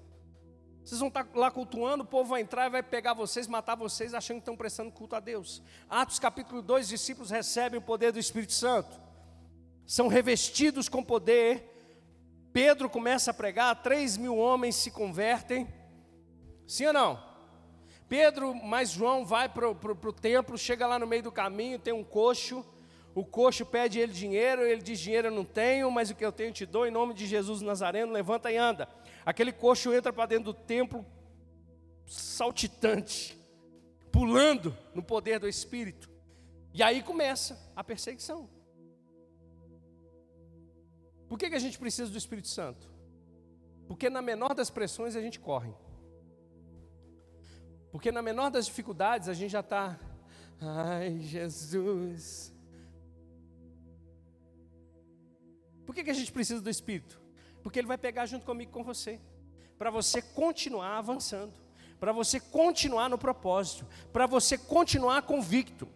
Vocês vão estar lá cultuando, o povo vai entrar e vai pegar vocês, matar vocês, achando que estão prestando culto a Deus. Atos capítulo 2, os discípulos recebem o poder do Espírito Santo. São revestidos com poder. Pedro começa a pregar, três mil homens se convertem. Sim ou não? Pedro mais João vai para o templo, chega lá no meio do caminho, tem um coxo. O coxo pede ele dinheiro, ele diz: Dinheiro eu não tenho, mas o que eu tenho te dou, em nome de Jesus Nazareno, levanta e anda. Aquele coxo entra para dentro do templo, saltitante, pulando no poder do Espírito. E aí começa a perseguição. Por que, que a gente precisa do Espírito Santo? Porque na menor das pressões a gente corre. Porque na menor das dificuldades a gente já está, ai Jesus, Por que, que a gente precisa do Espírito? Porque ele vai pegar junto comigo com você, para você continuar avançando, para você continuar no propósito, para você continuar convicto.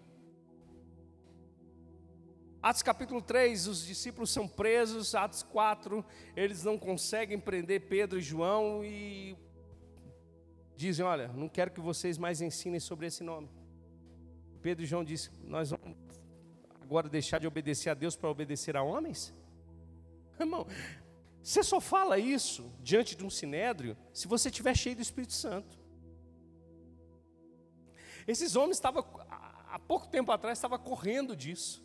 Atos capítulo 3, os discípulos são presos, Atos 4, eles não conseguem prender Pedro e João e dizem: Olha, não quero que vocês mais ensinem sobre esse nome. Pedro e João dizem: Nós vamos agora deixar de obedecer a Deus para obedecer a homens? Irmão, você só fala isso diante de um sinédrio se você estiver cheio do Espírito Santo. Esses homens estavam, há pouco tempo atrás, estavam correndo disso.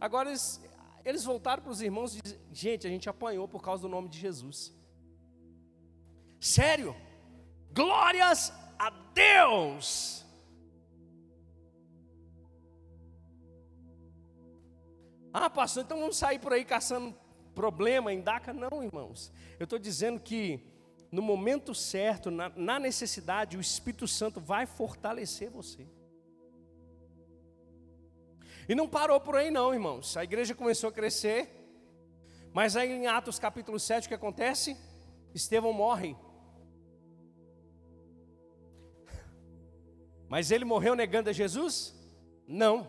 Agora eles, eles voltaram para os irmãos e dizem: Gente, a gente apanhou por causa do nome de Jesus. Sério? Glórias a Deus! Ah, pastor, então vamos sair por aí caçando problema em DACA? Não, irmãos. Eu estou dizendo que no momento certo, na, na necessidade, o Espírito Santo vai fortalecer você. E não parou por aí, não, irmãos. A igreja começou a crescer, mas aí em Atos capítulo 7, o que acontece? Estevão morre. Mas ele morreu negando a Jesus? Não.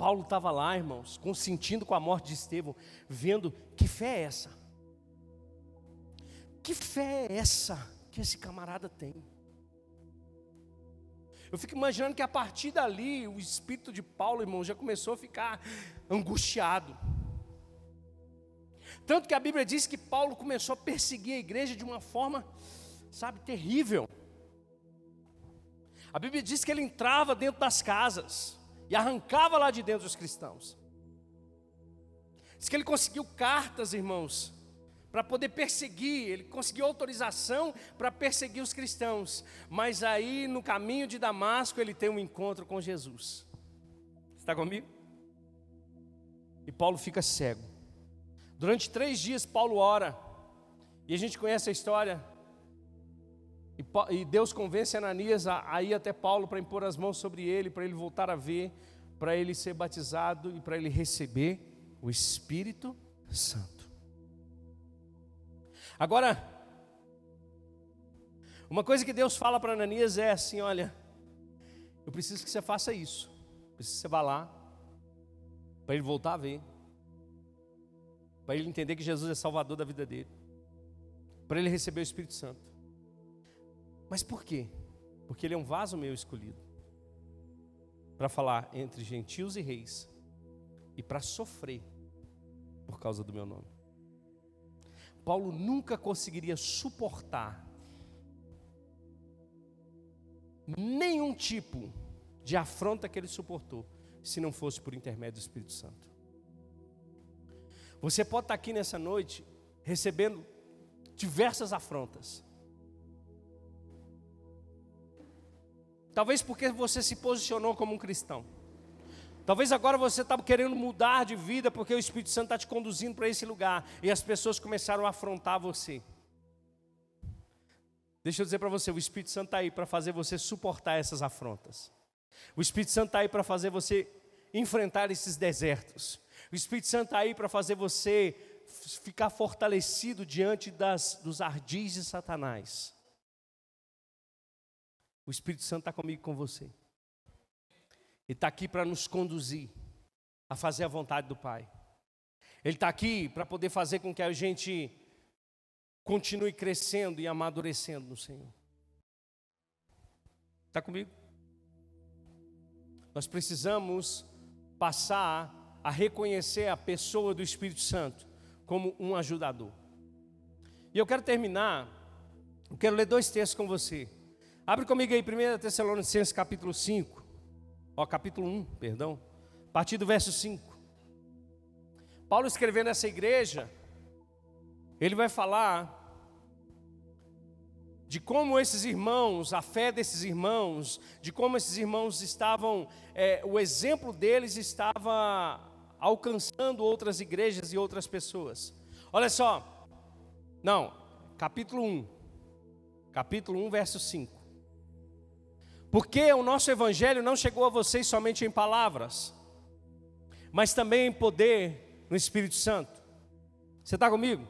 Paulo estava lá, irmãos, consentindo com a morte de Estevão, vendo que fé é essa? Que fé é essa que esse camarada tem? Eu fico imaginando que a partir dali o espírito de Paulo, irmão, já começou a ficar angustiado. Tanto que a Bíblia diz que Paulo começou a perseguir a igreja de uma forma, sabe, terrível. A Bíblia diz que ele entrava dentro das casas e arrancava lá de dentro os cristãos. Diz que ele conseguiu cartas, irmãos, para poder perseguir, ele conseguiu autorização para perseguir os cristãos, mas aí no caminho de Damasco ele tem um encontro com Jesus. Está comigo? E Paulo fica cego. Durante três dias Paulo ora, e a gente conhece a história. E Deus convence Ananias a ir até Paulo para impor as mãos sobre ele, para ele voltar a ver, para ele ser batizado e para ele receber o Espírito Santo. Agora, uma coisa que Deus fala para Ananias é assim: olha, eu preciso que você faça isso. Preciso que você vá lá, para ele voltar a ver, para ele entender que Jesus é Salvador da vida dele, para ele receber o Espírito Santo. Mas por quê? Porque ele é um vaso meu escolhido para falar entre gentios e reis e para sofrer por causa do meu nome. Paulo nunca conseguiria suportar nenhum tipo de afronta que ele suportou, se não fosse por intermédio do Espírito Santo. Você pode estar aqui nessa noite recebendo diversas afrontas. Talvez porque você se posicionou como um cristão. Talvez agora você está querendo mudar de vida porque o Espírito Santo está te conduzindo para esse lugar e as pessoas começaram a afrontar você. Deixa eu dizer para você: o Espírito Santo está aí para fazer você suportar essas afrontas. O Espírito Santo está aí para fazer você enfrentar esses desertos. O Espírito Santo está aí para fazer você ficar fortalecido diante das, dos ardis de Satanás. O Espírito Santo está comigo com você. Ele está aqui para nos conduzir a fazer a vontade do Pai. Ele está aqui para poder fazer com que a gente continue crescendo e amadurecendo no Senhor. Está comigo? Nós precisamos passar a reconhecer a pessoa do Espírito Santo como um ajudador. E eu quero terminar, eu quero ler dois textos com você. Abre comigo aí, 1 Tessalonicenses capítulo 5 ó, capítulo 1, perdão, a partir do verso 5. Paulo escrevendo essa igreja, ele vai falar de como esses irmãos, a fé desses irmãos, de como esses irmãos estavam, é, o exemplo deles estava alcançando outras igrejas e outras pessoas. Olha só, não, capítulo 1, capítulo 1, verso 5. Porque o nosso evangelho não chegou a vocês somente em palavras, mas também em poder, no Espírito Santo. Você está comigo?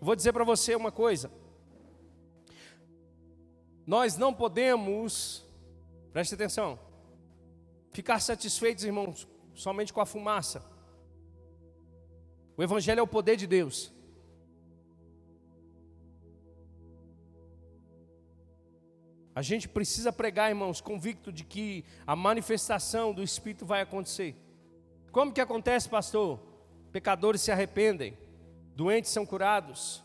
Vou dizer para você uma coisa. Nós não podemos, preste atenção, ficar satisfeitos, irmãos, somente com a fumaça. O Evangelho é o poder de Deus. A gente precisa pregar, irmãos, convicto de que a manifestação do Espírito vai acontecer. Como que acontece, pastor? Pecadores se arrependem, doentes são curados,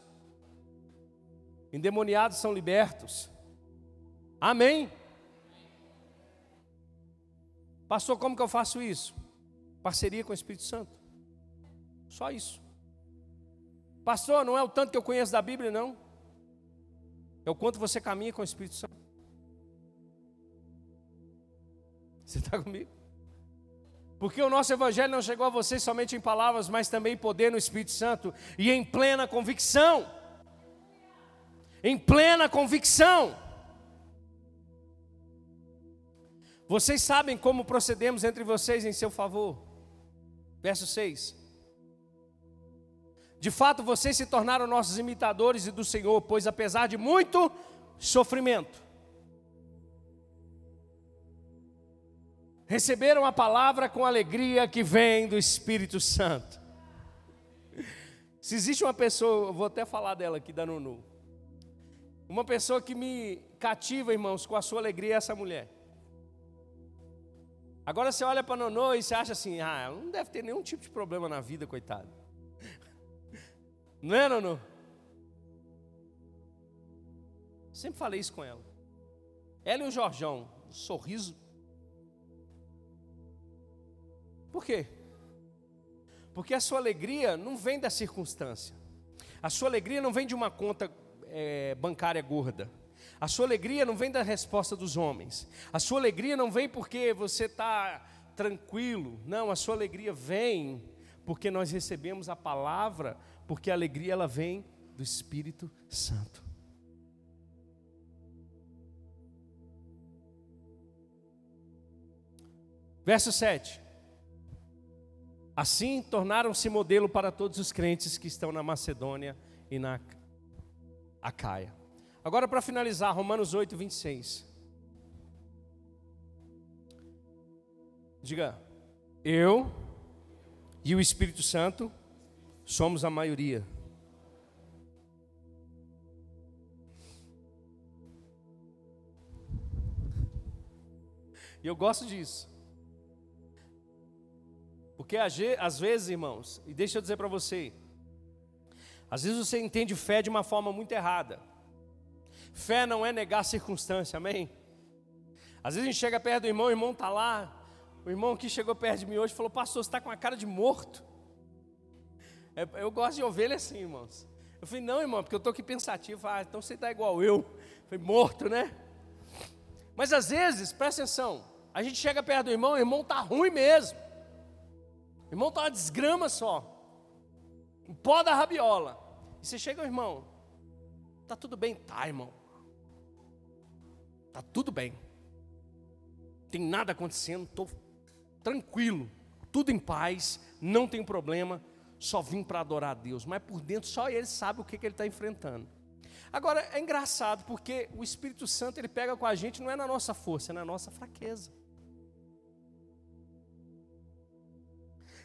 endemoniados são libertos. Amém? Pastor, como que eu faço isso? Parceria com o Espírito Santo. Só isso. Pastor, não é o tanto que eu conheço da Bíblia, não. É o quanto você caminha com o Espírito Santo. Você está comigo? Porque o nosso Evangelho não chegou a vocês somente em palavras, mas também em poder no Espírito Santo e em plena convicção. Em plena convicção. Vocês sabem como procedemos entre vocês em seu favor. Verso 6. De fato, vocês se tornaram nossos imitadores e do Senhor, pois apesar de muito sofrimento, receberam a palavra com alegria que vem do Espírito Santo. Se existe uma pessoa, vou até falar dela aqui da Nunu. Uma pessoa que me cativa, irmãos, com a sua alegria é essa mulher. Agora você olha para Nunu e você acha assim: ah, não deve ter nenhum tipo de problema na vida, coitado. Não é, Nunu? Sempre falei isso com ela. Ela e o Jorjão, um sorriso Por quê? Porque a sua alegria não vem da circunstância. A sua alegria não vem de uma conta é, bancária gorda. A sua alegria não vem da resposta dos homens. A sua alegria não vem porque você está tranquilo. Não, a sua alegria vem porque nós recebemos a palavra, porque a alegria ela vem do Espírito Santo. Verso 7. Assim, tornaram-se modelo para todos os crentes que estão na Macedônia e na Acaia. Agora, para finalizar, Romanos 8, 26. Diga, eu e o Espírito Santo somos a maioria. E eu gosto disso. Porque às vezes, irmãos, e deixa eu dizer para você, às vezes você entende fé de uma forma muito errada. Fé não é negar circunstância, amém? Às vezes a gente chega perto do irmão, o irmão está lá, o irmão que chegou perto de mim hoje falou, pastor, você está com a cara de morto. É, eu gosto de ovelha assim, irmãos. Eu falei, não, irmão, porque eu estou aqui pensativo. Ah, então você está igual eu. Falei, morto, né? Mas às vezes, presta atenção, a gente chega perto do irmão, o irmão está ruim mesmo. Irmão, está uma desgrama só. Um pó da rabiola. E você chega, irmão, tá tudo bem? Tá, irmão. Tá tudo bem. Tem nada acontecendo, estou tranquilo, tudo em paz, não tem problema, só vim para adorar a Deus. Mas por dentro só ele sabe o que, que ele está enfrentando. Agora é engraçado porque o Espírito Santo ele pega com a gente não é na nossa força, é na nossa fraqueza.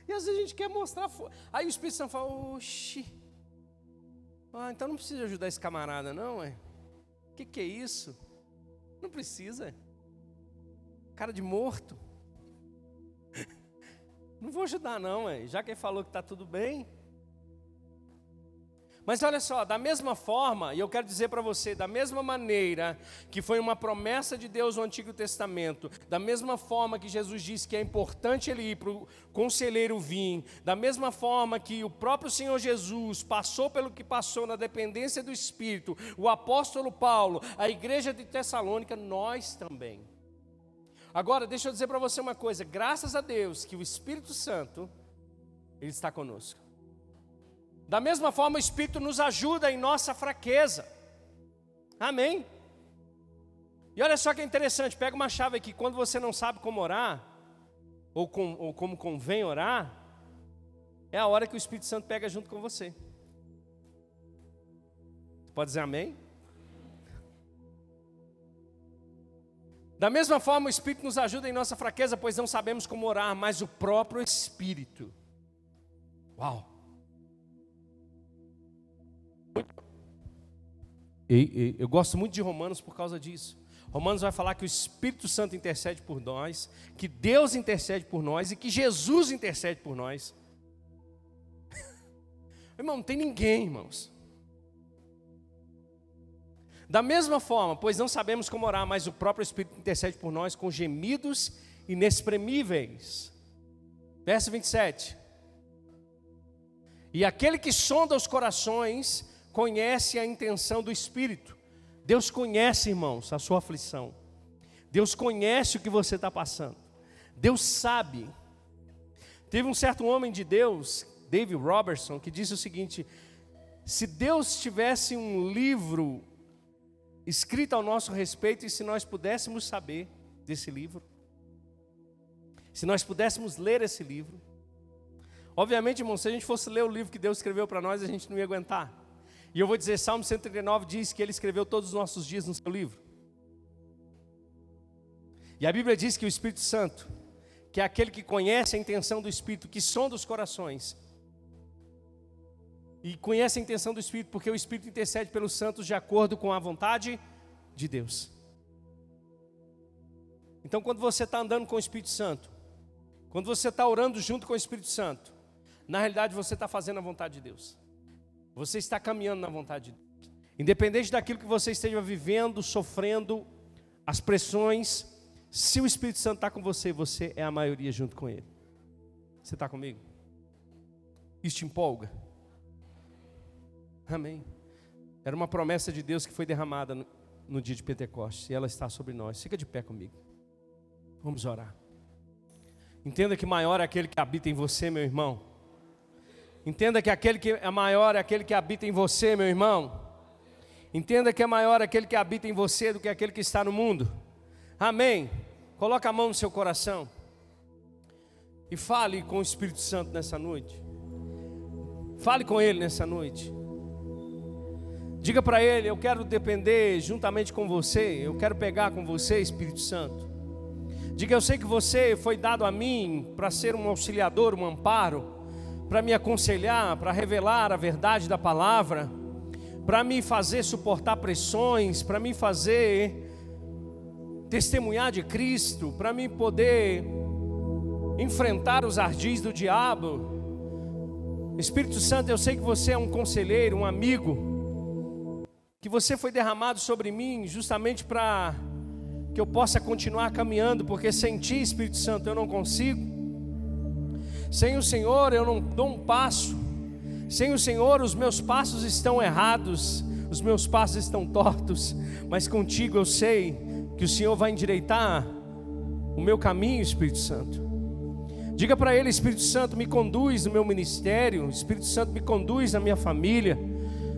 E às vezes a gente quer mostrar. Aí o Espírito Santo fala: Oxi, ah, então não precisa ajudar esse camarada, não, é? O que, que é isso? Não precisa. Cara de morto. [laughs] Não vou ajudar, não, é. Já que ele falou que está tudo bem. Mas olha só, da mesma forma, e eu quero dizer para você, da mesma maneira que foi uma promessa de Deus no Antigo Testamento, da mesma forma que Jesus disse que é importante ele ir para o conselheiro vir, da mesma forma que o próprio Senhor Jesus passou pelo que passou na dependência do Espírito, o apóstolo Paulo, a igreja de Tessalônica, nós também. Agora, deixa eu dizer para você uma coisa: graças a Deus que o Espírito Santo, Ele está conosco. Da mesma forma, o Espírito nos ajuda em nossa fraqueza. Amém? E olha só que interessante, pega uma chave aqui, quando você não sabe como orar, ou, com, ou como convém orar, é a hora que o Espírito Santo pega junto com você. Pode dizer amém? Da mesma forma, o Espírito nos ajuda em nossa fraqueza, pois não sabemos como orar, mas o próprio Espírito. Uau! Eu gosto muito de Romanos por causa disso. Romanos vai falar que o Espírito Santo intercede por nós, que Deus intercede por nós e que Jesus intercede por nós. [laughs] Irmão, não tem ninguém, irmãos. Da mesma forma, pois não sabemos como orar, mas o próprio Espírito intercede por nós com gemidos inexprimíveis. Verso 27. E aquele que sonda os corações conhece a intenção do Espírito. Deus conhece, irmãos, a sua aflição. Deus conhece o que você está passando. Deus sabe. Teve um certo homem de Deus, David Robertson, que disse o seguinte: se Deus tivesse um livro escrita ao nosso respeito, e se nós pudéssemos saber desse livro, se nós pudéssemos ler esse livro, obviamente, irmão, se a gente fosse ler o livro que Deus escreveu para nós, a gente não ia aguentar. E eu vou dizer, Salmo 139 diz que ele escreveu todos os nossos dias no seu livro. E a Bíblia diz que o Espírito Santo, que é aquele que conhece a intenção do Espírito, que sonda os corações, e conhece a intenção do Espírito, porque o Espírito intercede pelos santos de acordo com a vontade de Deus. Então, quando você está andando com o Espírito Santo, quando você está orando junto com o Espírito Santo, na realidade você está fazendo a vontade de Deus. Você está caminhando na vontade de Deus. Independente daquilo que você esteja vivendo, sofrendo, as pressões, se o Espírito Santo está com você, você é a maioria junto com Ele. Você está comigo? Isso te empolga? Amém. Era uma promessa de Deus que foi derramada no, no dia de Pentecostes e ela está sobre nós. Fica de pé comigo. Vamos orar. Entenda que maior é aquele que habita em você, meu irmão. Entenda que aquele que é maior é aquele que habita em você, meu irmão. Entenda que é maior aquele que habita em você do que aquele que está no mundo. Amém. Coloca a mão no seu coração e fale com o Espírito Santo nessa noite. Fale com ele nessa noite. Diga para ele: Eu quero depender juntamente com você, eu quero pegar com você, Espírito Santo. Diga: Eu sei que você foi dado a mim para ser um auxiliador, um amparo, para me aconselhar, para revelar a verdade da palavra, para me fazer suportar pressões, para me fazer testemunhar de Cristo, para me poder enfrentar os ardis do diabo. Espírito Santo, eu sei que você é um conselheiro, um amigo que você foi derramado sobre mim justamente para que eu possa continuar caminhando, porque sem Ti, Espírito Santo, eu não consigo. Sem o Senhor, eu não dou um passo. Sem o Senhor, os meus passos estão errados, os meus passos estão tortos, mas contigo eu sei que o Senhor vai endireitar o meu caminho, Espírito Santo. Diga para Ele, Espírito Santo, me conduz no meu ministério, Espírito Santo, me conduz na minha família.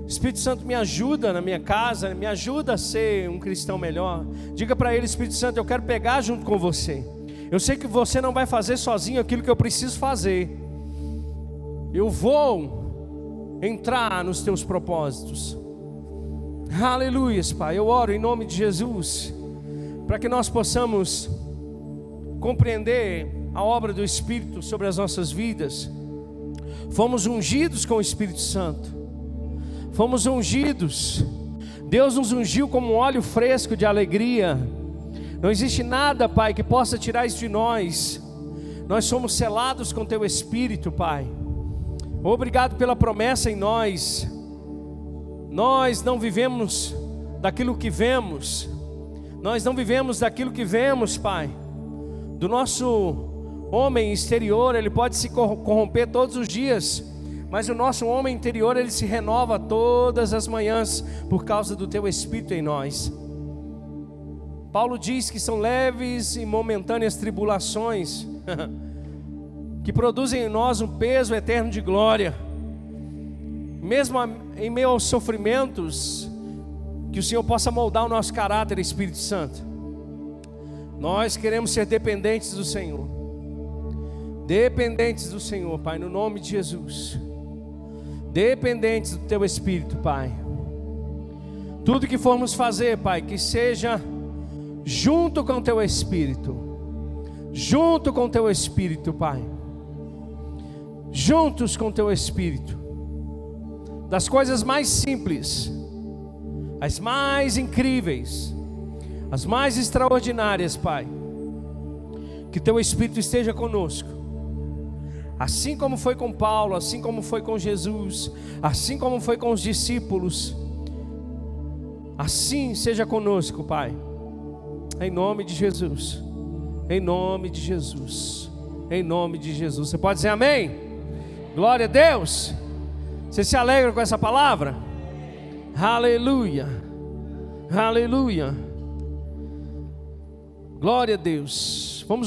Espírito Santo, me ajuda na minha casa, me ajuda a ser um cristão melhor. Diga para ele, Espírito Santo, eu quero pegar junto com você. Eu sei que você não vai fazer sozinho aquilo que eu preciso fazer. Eu vou entrar nos teus propósitos. Aleluia, Pai. Eu oro em nome de Jesus, para que nós possamos compreender a obra do Espírito sobre as nossas vidas. Fomos ungidos com o Espírito Santo fomos ungidos. Deus nos ungiu como um óleo fresco de alegria. Não existe nada, Pai, que possa tirar isso de nós. Nós somos selados com Teu Espírito, Pai. Obrigado pela promessa em nós. Nós não vivemos daquilo que vemos. Nós não vivemos daquilo que vemos, Pai. Do nosso homem exterior, ele pode se corromper todos os dias mas o nosso homem interior ele se renova todas as manhãs por causa do teu espírito em nós. Paulo diz que são leves e momentâneas tribulações [laughs] que produzem em nós um peso eterno de glória. Mesmo em meio aos sofrimentos, que o Senhor possa moldar o nosso caráter, Espírito Santo. Nós queremos ser dependentes do Senhor. Dependentes do Senhor, Pai, no nome de Jesus. Dependentes do Teu Espírito, Pai. Tudo que formos fazer, Pai, que seja junto com o Teu Espírito. Junto com o Teu Espírito, Pai. Juntos com o Teu Espírito. Das coisas mais simples, as mais incríveis, as mais extraordinárias, Pai. Que Teu Espírito esteja conosco. Assim como foi com Paulo, assim como foi com Jesus, assim como foi com os discípulos, assim seja conosco, Pai. Em nome de Jesus. Em nome de Jesus. Em nome de Jesus. Você pode dizer amém? Glória a Deus. Você se alegra com essa palavra? Aleluia. Aleluia. Glória a Deus. Vamos